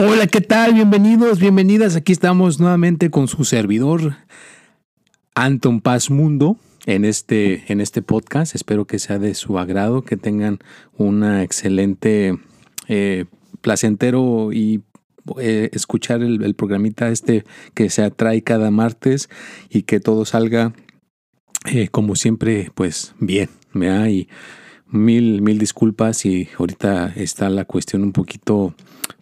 Hola, ¿qué tal? Bienvenidos, bienvenidas. Aquí estamos nuevamente con su servidor, Anton Paz Mundo, en este, en este podcast. Espero que sea de su agrado, que tengan una excelente, eh, placentero y eh, escuchar el, programita este que se atrae cada martes y que todo salga eh, como siempre, pues bien. Y mil, mil disculpas y ahorita está la cuestión un poquito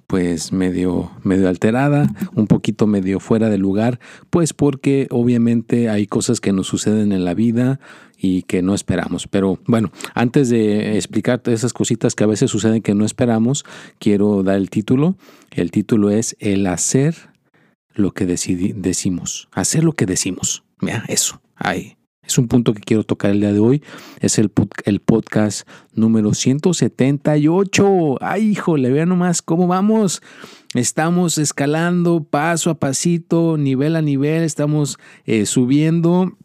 pues medio, medio alterada, un poquito medio fuera de lugar, pues porque obviamente hay cosas que nos suceden en la vida y que no esperamos. Pero bueno, antes de explicarte esas cositas que a veces suceden que no esperamos, quiero dar el título. El título es El hacer lo que decimos. Hacer lo que decimos. Mira, eso. Ahí. Es un punto que quiero tocar el día de hoy. Es el, el podcast número 178. Ay, híjole, vean nomás cómo vamos. Estamos escalando paso a pasito, nivel a nivel, estamos eh, subiendo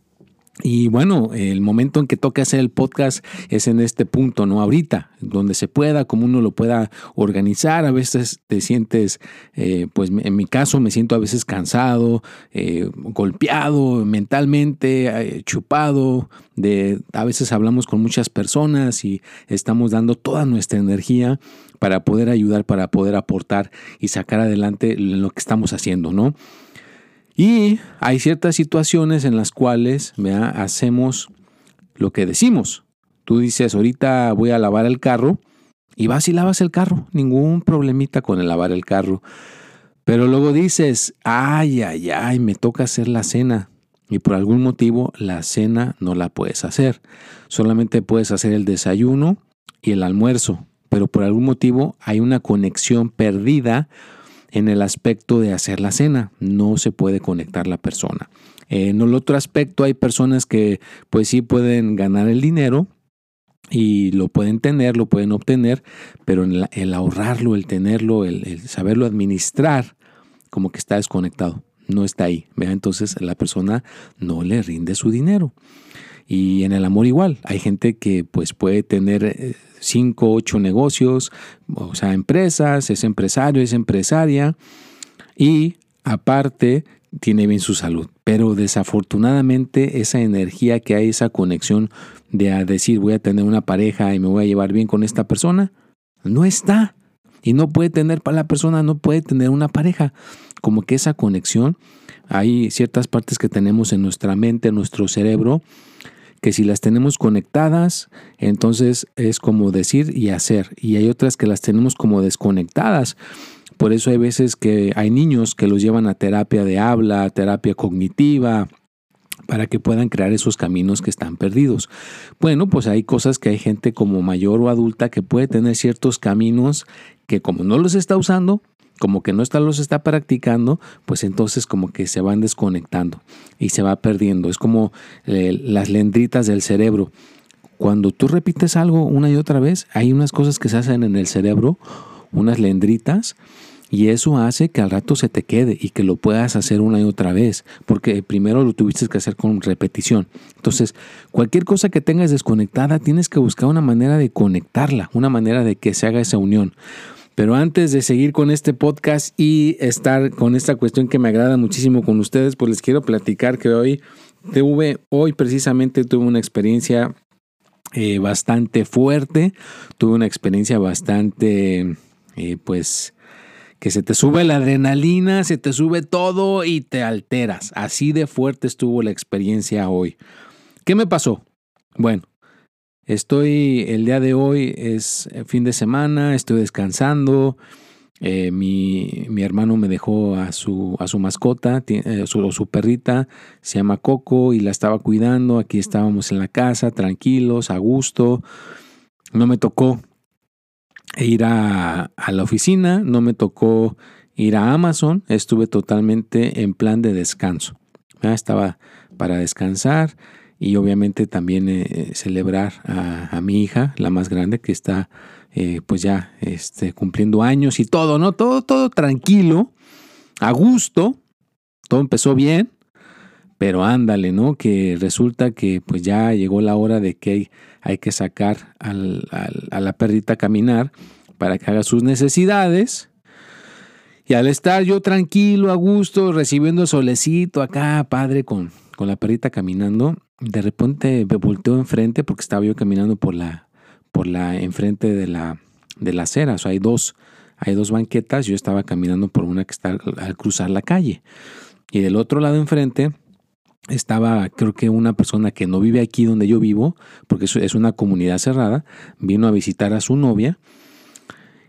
y bueno, el momento en que toque hacer el podcast es en este punto, ¿no? Ahorita, donde se pueda, como uno lo pueda organizar. A veces te sientes, eh, pues en mi caso me siento a veces cansado, eh, golpeado mentalmente, eh, chupado. De, a veces hablamos con muchas personas y estamos dando toda nuestra energía para poder ayudar, para poder aportar y sacar adelante lo que estamos haciendo, ¿no? Y hay ciertas situaciones en las cuales hacemos lo que decimos. Tú dices, ahorita voy a lavar el carro y vas y lavas el carro. Ningún problemita con el lavar el carro. Pero luego dices, ay, ay, ay, me toca hacer la cena. Y por algún motivo la cena no la puedes hacer. Solamente puedes hacer el desayuno y el almuerzo. Pero por algún motivo hay una conexión perdida en el aspecto de hacer la cena. No se puede conectar la persona. En el otro aspecto hay personas que pues sí pueden ganar el dinero y lo pueden tener, lo pueden obtener, pero el, ahorrarlo, el tenerlo, el, saberlo administrar, como que está desconectado, no está ahí. Entonces la persona no le rinde su dinero. Y en el amor igual, hay gente que pues puede tener eh, cinco, ocho negocios, o sea, empresas, es empresario, es empresaria y aparte tiene bien su salud. Pero desafortunadamente esa energía que hay, esa conexión de decir voy a tener una pareja y me voy a llevar bien con esta persona, no está. Y no puede tener, para la persona no puede tener una pareja. Como que esa conexión, hay ciertas partes que tenemos en nuestra mente, en nuestro cerebro, que si las tenemos conectadas, entonces es como decir y hacer. Y hay otras que las tenemos como desconectadas. Por eso hay veces que hay niños que los llevan a terapia de habla, terapia cognitiva, para que puedan crear esos caminos que están perdidos. Bueno, pues hay cosas que hay gente como mayor o adulta que puede tener ciertos caminos que como no los está usando, como que no está, los está practicando, pues entonces como que se van desconectando y se va perdiendo. Es como eh, las lendritas del cerebro. Cuando tú repites algo una y otra vez, hay unas cosas que se hacen en el cerebro, unas lendritas, y eso hace que al rato se te quede y que lo puedas hacer una y otra vez, porque primero lo tuviste que hacer con repetición. Entonces, cualquier cosa que tengas desconectada, tienes que buscar una manera de conectarla, una manera de que se haga esa unión. Pero antes de seguir con este podcast y estar con esta cuestión que me agrada muchísimo con ustedes, pues les quiero platicar que hoy tuve, hoy precisamente tuve una experiencia eh, bastante fuerte. Tuve una experiencia bastante, eh, pues, que se te sube la adrenalina, se te sube todo y te alteras. Así de fuerte estuvo la experiencia hoy. ¿Qué me pasó? Bueno, estoy, el día de hoy es fin de semana, estoy descansando. Eh, mi, mi, hermano me dejó a su, a su mascota, eh, su, su, perrita, se llama Coco y la estaba cuidando. Aquí estábamos en la casa, tranquilos, a gusto. No me tocó ir a, a la oficina, no me tocó ir a Amazon, estuve totalmente en plan de descanso. Estaba para descansar y obviamente también eh, celebrar a, mi hija, la más grande, que está eh, pues ya este, cumpliendo años y todo, ¿no? Todo, todo tranquilo, a gusto, todo empezó bien, pero ándale, ¿no? Que resulta que pues ya llegó la hora de que hay, hay que sacar al, a la perrita a caminar para que haga sus necesidades. Y al estar yo tranquilo, a gusto, recibiendo solecito acá, padre, con, con la perrita caminando, de repente me volteó enfrente porque estaba yo caminando por la, por la enfrente de la, de la acera. O sea, hay dos, hay dos banquetas. Yo estaba caminando por una que está al cruzar la calle. Y del otro lado enfrente estaba, creo que una persona que no vive aquí donde yo vivo, porque es una comunidad cerrada, vino a visitar a su novia.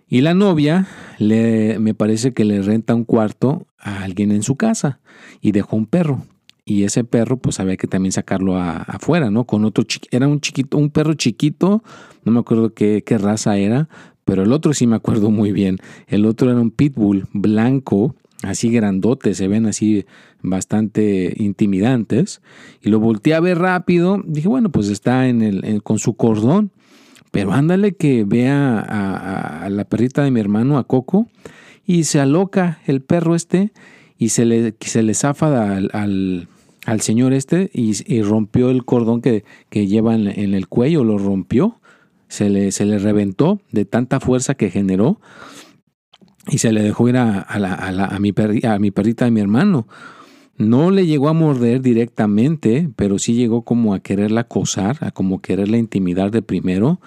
Y la novia le, me parece que le renta un cuarto a alguien en su casa y dejó un perro y ese perro pues había que también sacarlo afuera, ¿no? Con otro era un chiquito, un perro chiquito, no me acuerdo qué, qué, raza era, pero el otro sí me acuerdo muy bien. El otro era un pitbull blanco, así grandote, se ven así bastante intimidantes. Y lo volteé a ver rápido, dije, bueno, pues está en el, con su cordón. Pero ándale que vea a, a la perrita de mi hermano, a Coco, y se aloca el perro este y se le, se al, al, señor este y, rompió el cordón que, que lleva en, el cuello, lo rompió, se le, se le reventó de tanta fuerza que generó y se le dejó ir a, a, la, mi, a mi perrita mi hermano. No le llegó a morder directamente, pero sí llegó como a quererla acosar, a como quererla intimidar de primero.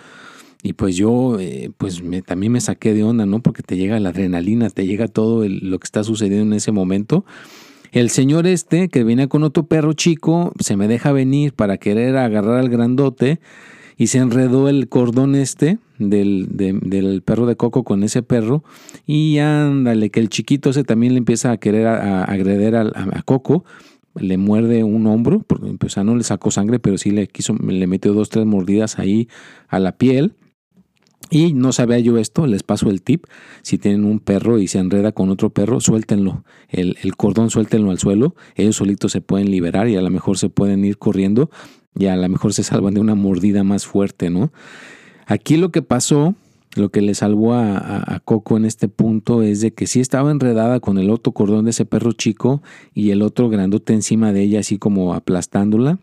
Y pues yo, eh, pues me, también me saqué de onda, ¿no? Porque te llega la adrenalina, te llega todo lo que está sucediendo en ese momento. El señor este, que viene con otro perro chico, se me deja venir para querer agarrar al grandote y se enredó el cordón este del, del perro de Coco con ese perro y ándale, que el chiquito ese también le empieza a querer agreder a, a, Coco, le muerde un hombro, o sea, no le sacó sangre, pero sí le quiso, le metió dos, tres mordidas ahí a la piel y no sabía yo esto, les paso el tip. Si tienen un perro y se enreda con otro perro, suéltenlo. El, cordón suéltenlo al suelo. Ellos solitos se pueden liberar y a lo mejor se pueden ir corriendo y a lo mejor se salvan de una mordida más fuerte, ¿no? Aquí lo que pasó, lo que le salvó a, Coco en este punto es de que sí estaba enredada con el otro cordón de ese perro chico y el otro grandote encima de ella, así como aplastándola.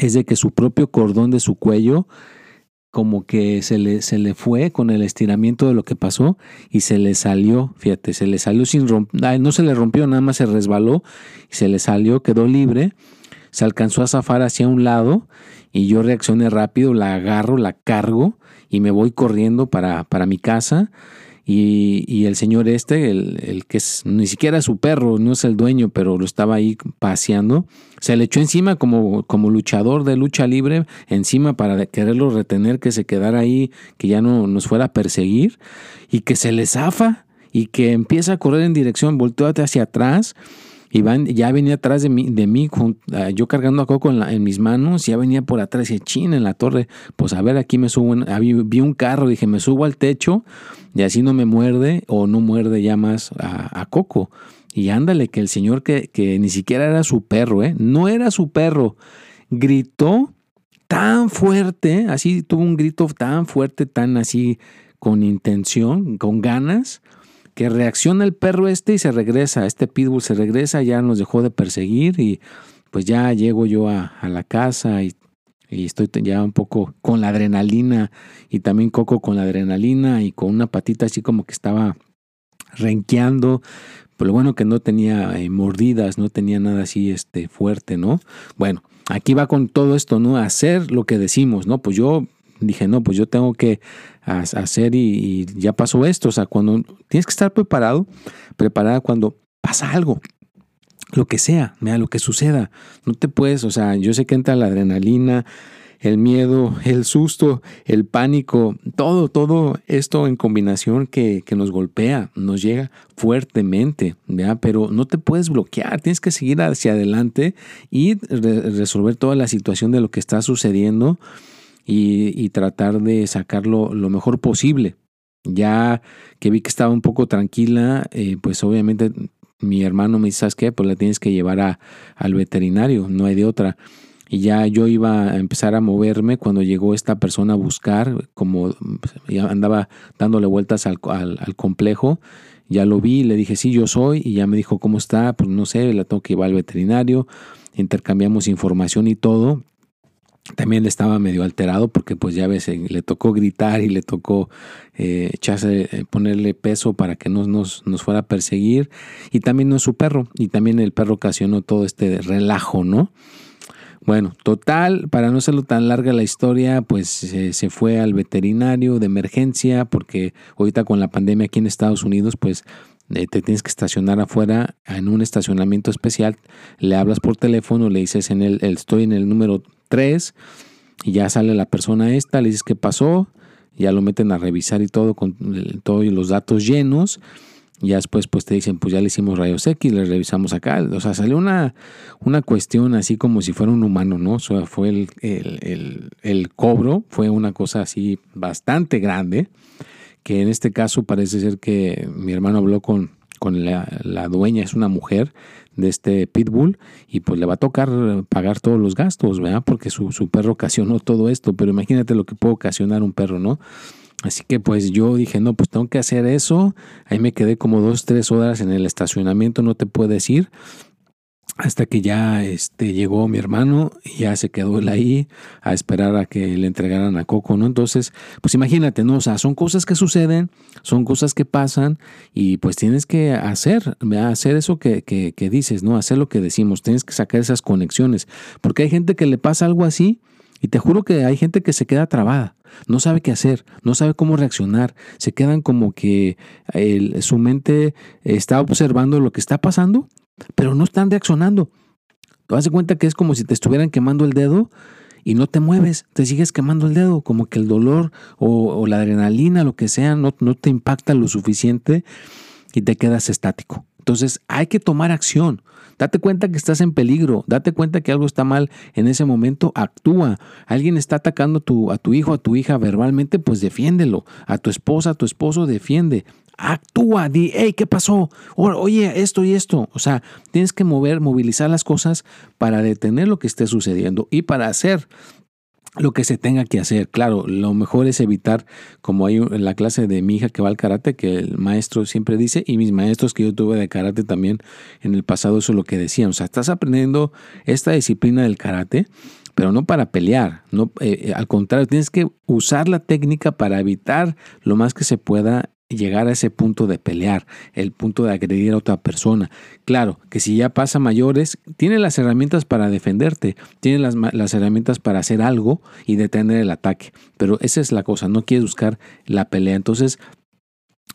Es de que su propio cordón de su cuello como que se le, se le fue con el estiramiento de lo que pasó y se le salió, fíjate, se le salió sin romper, no se le rompió, nada más se resbaló y se le salió, quedó libre, se alcanzó a zafar hacia un lado y yo reaccioné rápido, la agarro, la cargo y me voy corriendo para, para mi casa y, el señor este, el, que es ni siquiera su perro, no es el dueño, pero lo estaba ahí paseando, se le echó encima como, como luchador de lucha libre, encima para quererlo retener, que se quedara ahí, que ya no nos fuera a perseguir, y que se le zafa y que empieza a correr en dirección, volteó hacia atrás y ya venía atrás de mí, de mí ah, yo cargando a Coco en, mis manos, ya venía por atrás y china en la torre, pues a ver, aquí me subo, vi un carro, dije, me subo al techo y así no me muerde o no muerde ya más a, Coco. Y ándale, que el señor que, que ni siquiera era su perro, ¿eh? no era su perro, gritó tan fuerte, así tuvo un grito tan fuerte, tan así con intención, con ganas, que reacciona el perro este y se regresa, este pitbull se regresa, ya nos dejó de perseguir y pues ya llego yo a, la casa y, estoy ya un poco con la adrenalina y también Coco con la adrenalina y con una patita así como que estaba renqueando. Pero lo bueno que no tenía eh, mordidas, no tenía nada así este, fuerte, ¿no? Bueno, aquí va con todo esto, ¿no? Hacer lo que decimos, ¿no? Pues yo dije, no, pues yo tengo que hacer y, ya pasó esto. O sea, cuando tienes que estar preparado, preparada cuando pasa algo, lo que sea, mira, lo que suceda. No te puedes, o sea, yo sé que entra la adrenalina, el miedo, el susto, el pánico, todo, todo esto en combinación que, nos golpea, nos llega fuertemente, pero no te puedes bloquear, tienes que seguir hacia adelante y resolver toda la situación de lo que está sucediendo y, tratar de sacarlo lo mejor posible. Ya que vi que estaba un poco tranquila, eh, pues obviamente mi hermano me dice, ¿sabes qué? Pues la tienes que llevar a, al veterinario, no hay de otra. Y ya yo iba a empezar a moverme cuando llegó esta persona a buscar, como ya andaba dándole vueltas al, al, complejo. Ya lo vi, le dije, sí, yo soy, y ya me dijo, ¿cómo está? Pues no sé, la tengo que llevar al veterinario. Intercambiamos información y todo también estaba medio alterado porque pues ya ves, eh, le tocó gritar y le tocó eh, echarse, eh, ponerle peso para que no nos, nos, fuera a perseguir. Y también no es su perro. Y también el perro ocasionó todo este relajo, ¿no? Bueno, total, para no hacerlo tan larga la historia, pues se fue al veterinario de emergencia porque ahorita con la pandemia aquí en Estados Unidos, pues te tienes que estacionar afuera en un estacionamiento especial, le hablas por teléfono, le dices en el, estoy en el número 3 y ya sale la persona esta, le dices qué pasó, ya lo meten a revisar y todo con todos los datos llenos. Ya después pues te dicen, pues ya le hicimos rayos X, le revisamos acá. O sea, salió una, una cuestión así como si fuera un humano, ¿no? O sea, fue el, el, el, cobro, fue una cosa así bastante grande, que en este caso parece ser que mi hermano habló con, con la dueña, es una mujer, de este pitbull y pues le va a tocar pagar todos los gastos, ¿verdad? Porque su, su perro ocasionó todo esto, pero imagínate lo que puede ocasionar un perro, ¿no? Así que pues yo dije, no, pues tengo que hacer eso. Ahí me quedé como dos, tres horas en el estacionamiento, no te puedes ir hasta que ya este, llegó mi hermano y ya se quedó él ahí a esperar a que le entregaran a Coco, ¿no? Entonces, pues imagínate, ¿no? O sea, son cosas que suceden, son cosas que pasan y pues tienes que hacer, hacer eso que, que, que dices, ¿no? Hacer lo que decimos, tienes que sacar esas conexiones, porque hay gente que le pasa algo así y te juro que hay gente que se queda trabada, no sabe qué hacer, no sabe cómo reaccionar, se quedan como que su mente está observando lo que está pasando pero no están reaccionando. Te das cuenta que es como si te estuvieran quemando el dedo y no te mueves, te sigues quemando el dedo, como que el dolor o, la adrenalina, lo que sea, no, no te impacta lo suficiente y te quedas estático. Entonces hay que tomar acción. Date cuenta que estás en peligro, date cuenta que algo está mal en ese momento, actúa. Alguien está atacando a tu, a tu hijo, a tu hija verbalmente, pues defiéndelo. A tu esposa, a tu esposo, defiende actúa, di, hey, ¿qué pasó? oye, esto y esto. O sea, tienes que mover, movilizar las cosas para detener lo que esté sucediendo y para hacer lo que se tenga que hacer. Claro, lo mejor es evitar, como hay en la clase de mi hija que va al karate, que el maestro siempre dice, y mis maestros que yo tuve de karate también en el pasado, eso es lo que decían. O sea, estás aprendiendo esta disciplina del karate, pero no para pelear, no, eh, eh, al contrario, tienes que usar la técnica para evitar lo más que se pueda llegar a ese punto de pelear, el punto de agredir a otra persona. Claro, que si ya pasa mayores, tiene las herramientas para defenderte, tiene las, las, herramientas para hacer algo y detener el ataque. Pero esa es la cosa, no quieres buscar la pelea. Entonces,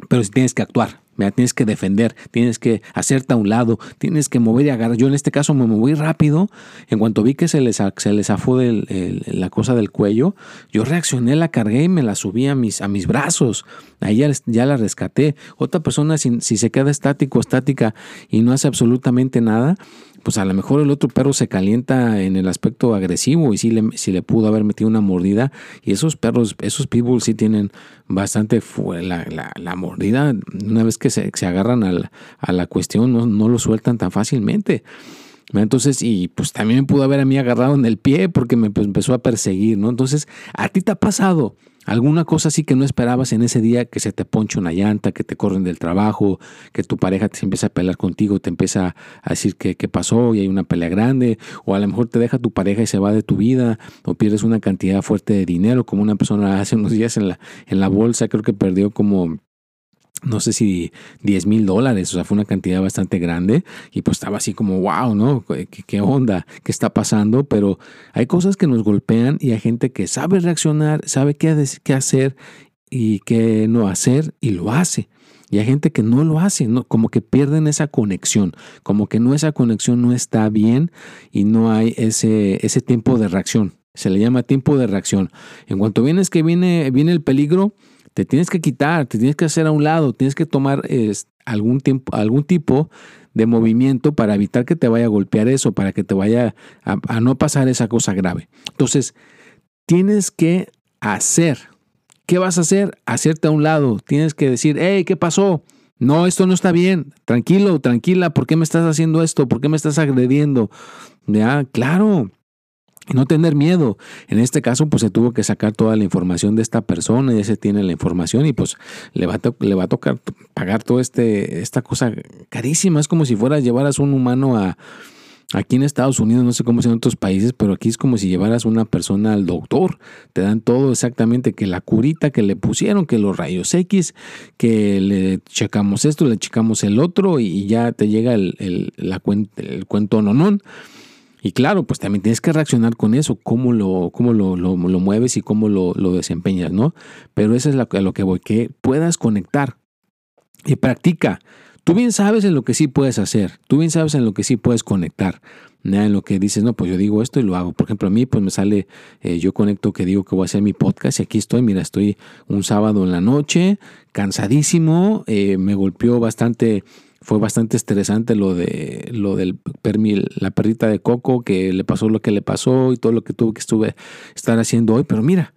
pero si tienes que actuar, Tienes que defender, tienes que hacerte a un lado, tienes que mover y agarrar. Yo en este caso me moví rápido. En cuanto vi que se les, se les zafó la cosa del cuello, yo reaccioné, la cargué y me la subí a mis, a mis brazos. Ahí ya, ya la rescaté. Otra persona, si, si se queda estático, estática y no hace absolutamente nada, pues a lo mejor el otro perro se calienta en el aspecto agresivo y sí le, le pudo haber metido una mordida. Y esos perros, esos pitbulls sí tienen bastante la, la, mordida. Una vez que se, se agarran a la, cuestión, no, no lo sueltan tan fácilmente. Entonces, y pues también me pudo haber a mí agarrado en el pie porque me pues, empezó a perseguir, ¿no? Entonces, ¿a ti te ha pasado alguna cosa así que no esperabas en ese día, que se te ponche una llanta, que te corren del trabajo, que tu pareja te empieza a pelear contigo, te empieza a decir qué pasó y hay una pelea grande, o a lo mejor te deja tu pareja y se va de tu vida, o pierdes una cantidad fuerte de dinero, como una persona hace unos días en la, en la bolsa, creo que perdió como no sé si 10 mil dólares, o sea, fue una cantidad bastante grande y pues estaba así como, wow, ¿no? ¿Qué, ¿Qué, onda? ¿Qué está pasando? Pero hay cosas que nos golpean y hay gente que sabe reaccionar, sabe qué, qué hacer y qué no hacer y lo hace. Y hay gente que no lo hace, ¿no? como que pierden esa conexión, como que no esa conexión no está bien y no hay ese, ese tiempo de reacción. Se le llama tiempo de reacción. En cuanto vienes que viene, viene el peligro, te tienes que quitar, te tienes que hacer a un lado, tienes que tomar algún, tiempo, algún tipo de movimiento para evitar que te vaya a golpear eso, para que te vaya a, a no pasar esa cosa grave. Entonces, tienes que hacer. ¿Qué vas a hacer? Hacerte a un lado. Tienes que decir, hey, ¿qué pasó? No, esto no está bien. Tranquilo, tranquila. ¿Por qué me estás haciendo esto? ¿Por qué me estás agrediendo? Ya, claro, no tener miedo. En este caso, pues se tuvo que sacar toda la información de esta persona, y ese tiene la información y pues le va a, le va a tocar pagar toda este, esta cosa carísima. Es como si fueras, llevaras un humano a, Aquí en Estados Unidos, no sé cómo es en otros países, pero aquí es como si llevaras una persona al doctor. Te dan todo exactamente, que la curita que le pusieron, que los rayos X, que le checamos esto, le checamos el otro y ya te llega el, el, la, el cuento nonón. Y claro, pues también tienes que reaccionar con eso, cómo lo, cómo lo, lo, mueves y cómo lo, lo, desempeñas, ¿no? Pero eso es a lo que voy, que puedas conectar y practica. Tú bien sabes en lo que sí puedes hacer, tú bien sabes en lo que sí puedes conectar, en lo que dices, no, pues yo digo esto y lo hago. Por ejemplo, a mí pues me sale, eh, yo conecto que digo que voy a hacer mi podcast y aquí estoy, mira, estoy un sábado en la noche, cansadísimo, eh, me golpeó bastante fue bastante estresante lo de lo del la perrita de Coco, que le pasó lo que le pasó y todo lo que tuve que estuve estar haciendo hoy, pero mira,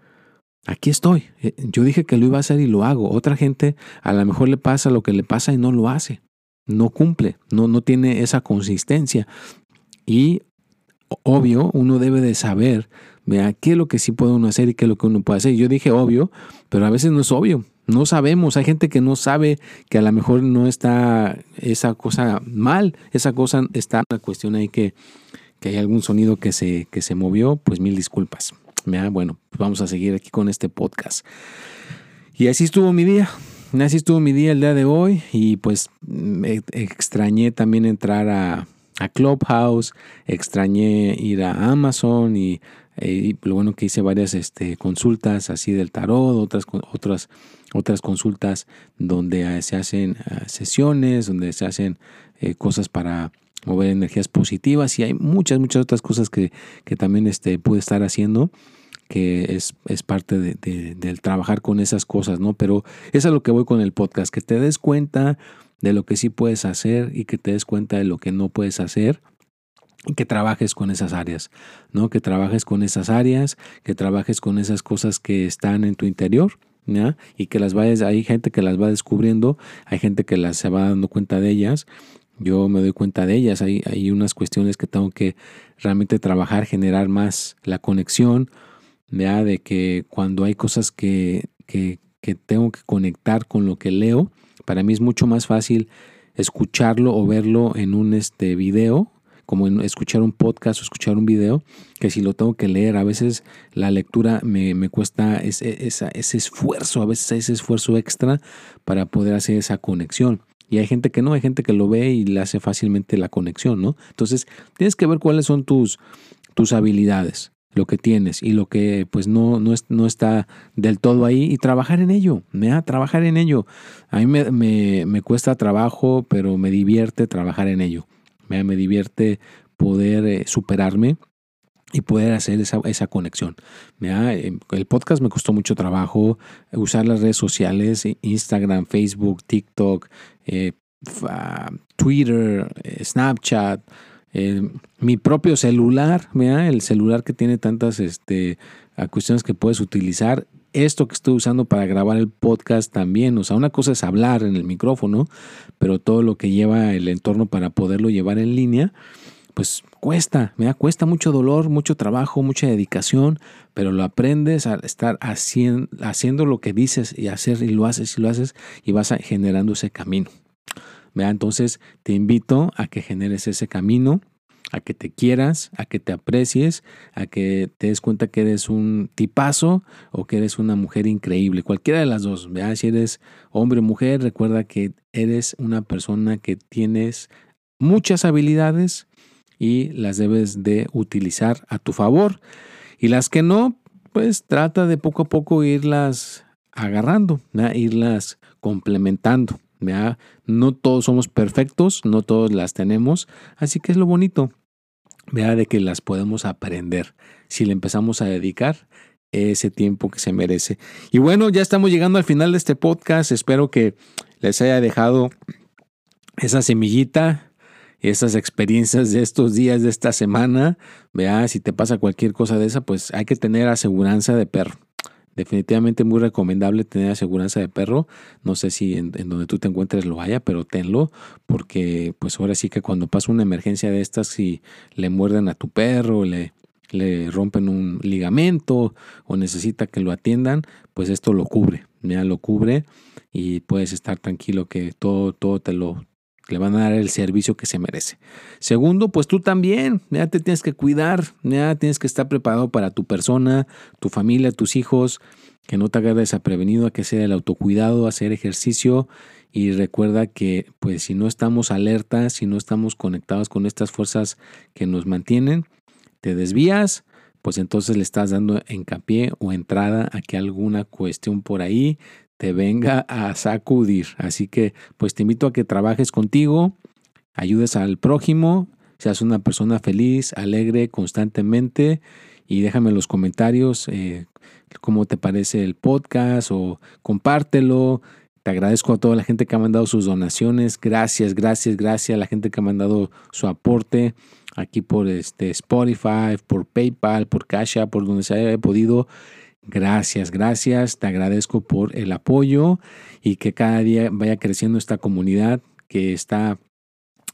aquí estoy. Eh, yo dije que lo iba a hacer y lo hago. Otra gente a lo mejor le pasa lo que le pasa y no lo hace. No cumple, no, no tiene esa consistencia. Y obvio, uno debe de saber vea, qué es lo que sí puede uno hacer y qué es lo que uno puede hacer. Yo dije obvio, pero a veces no es obvio. No sabemos, hay gente que no sabe que a lo mejor no está esa cosa mal, esa cosa está la cuestión ahí que, que hay algún sonido que se, que se movió, pues mil disculpas. Bueno, pues vamos a seguir aquí con este podcast. Y así estuvo mi día, así estuvo mi día el día de hoy y pues me extrañé también entrar a, a Clubhouse, extrañé ir a Amazon y eh, y lo bueno que hice varias este, consultas así del tarot, otras, otras, otras consultas donde eh, se hacen eh, sesiones, donde se hacen cosas para mover energías positivas y hay muchas, muchas otras cosas que, que también este, pude estar haciendo que es, es parte de, del trabajar con esas cosas, ¿no? Pero es lo que voy con el podcast, que te des cuenta de lo que sí puedes hacer y que te des cuenta de lo que no puedes hacer que trabajes con esas áreas, ¿no? Que trabajes con esas áreas, que trabajes con esas cosas que están en tu interior. Y que las vayas, hay gente que las va descubriendo, hay gente que las se va dando cuenta de ellas, yo me doy cuenta de ellas, hay, hay unas cuestiones que tengo que realmente trabajar, generar más la conexión, ¿ya? De que cuando hay cosas que, que, que tengo que conectar con lo que leo, para mí es mucho más fácil escucharlo o verlo en un este video como en escuchar un podcast o escuchar un video, que si lo tengo que leer, a veces la lectura me, cuesta ese, ese esfuerzo, a veces ese esfuerzo extra para poder hacer esa conexión. Y hay gente que no, hay gente que lo ve y le hace fácilmente la conexión, ¿no? Entonces, tienes que ver cuáles son tus, tus habilidades, lo que tienes y lo que pues no, no, no está del todo ahí y trabajar en ello, ¿me? trabajar en ello. A mí me, me, me cuesta trabajo, pero me divierte trabajar en ello. Me, divierte poder eh, superarme y poder hacer esa, esa conexión. Eh, el podcast me costó mucho trabajo, usar las redes sociales, Instagram, Facebook, TikTok, eh, Twitter, Snapchat, mi propio celular, el celular que tiene tantas este, cuestiones que puedes utilizar esto que estoy usando para grabar el podcast también. O sea, una cosa es hablar en el micrófono, pero todo lo que lleva el entorno para poderlo llevar en línea, pues cuesta, me da cuesta mucho dolor, mucho trabajo, mucha dedicación, pero lo aprendes a estar haciendo, lo que dices y hacer y lo haces y lo haces y vas generando ese camino. Entonces te invito a que generes ese camino a que te quieras, a que te aprecies, a que te des cuenta que eres un tipazo o que eres una mujer increíble. Cualquiera de las dos, ¿verdad? Si eres hombre o mujer, recuerda que eres una persona que tienes muchas habilidades y las debes de utilizar a tu favor. Y las que no, pues trata de poco a poco irlas agarrando, irlas complementando. No todos somos perfectos, no todos las tenemos, así que es lo bonito, vea de que las podemos aprender si le empezamos a dedicar ese tiempo que se merece. Y bueno, ya estamos llegando al final de este podcast, espero que les haya dejado esa semillita, esas experiencias de estos días, de esta semana. Vea, si te pasa cualquier cosa de esa, pues hay que tener aseguranza de perro. Definitivamente muy recomendable tener aseguranza de perro. No sé si en, donde tú te encuentres lo haya, pero tenlo, porque pues ahora sí que cuando pasa una emergencia de estas, si le muerden a tu perro, le, le rompen un ligamento o necesita que lo atiendan, pues esto lo cubre, ya lo cubre y puedes estar tranquilo que todo, todo te lo, le van a dar el servicio que se merece. Segundo, pues tú también, ya te tienes que cuidar, ya tienes que estar preparado para tu persona, tu familia, tus hijos, que no te agarres prevenido, a que sea el autocuidado, hacer ejercicio y recuerda que pues si no estamos alertas, si no estamos conectados con estas fuerzas que nos mantienen, te desvías, pues entonces le estás dando hincapié o entrada a que alguna cuestión por ahí te venga a sacudir. Así que pues te invito a que trabajes contigo, ayudes al prójimo, seas una persona feliz, alegre constantemente y déjame en los comentarios eh, cómo te parece el podcast o compártelo. Te agradezco a toda la gente que ha mandado sus donaciones. Gracias, gracias, gracias a la gente que ha mandado su aporte aquí por este Spotify, por PayPal, por Cash por donde se haya podido. Gracias, gracias. Te agradezco por el apoyo y que cada día vaya creciendo esta comunidad que está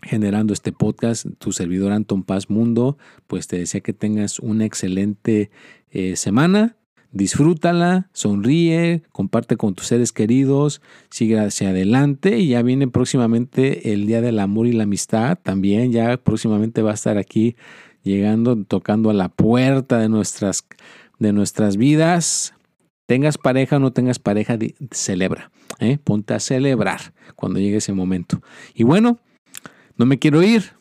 generando este podcast, tu servidor Anton Paz Mundo, pues te desea que tengas una excelente eh, semana. Disfrútala, sonríe, comparte con tus seres queridos, sigue hacia adelante y ya viene próximamente el Día del Amor y la Amistad. También ya próximamente va a estar aquí llegando, tocando a la puerta de nuestras de nuestras vidas, tengas pareja o no tengas pareja, celebra, ¿eh? ponte a celebrar cuando llegue ese momento. Y bueno, no me quiero ir.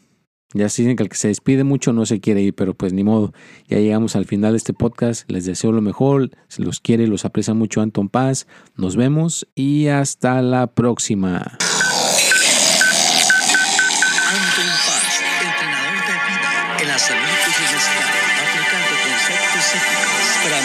Ya dicen que el que se despide mucho no se quiere ir, pero pues ni modo. Ya llegamos al final de este podcast. Les deseo lo mejor. Se los quiere, los aprecia mucho Anton Paz. Nos vemos y hasta la próxima.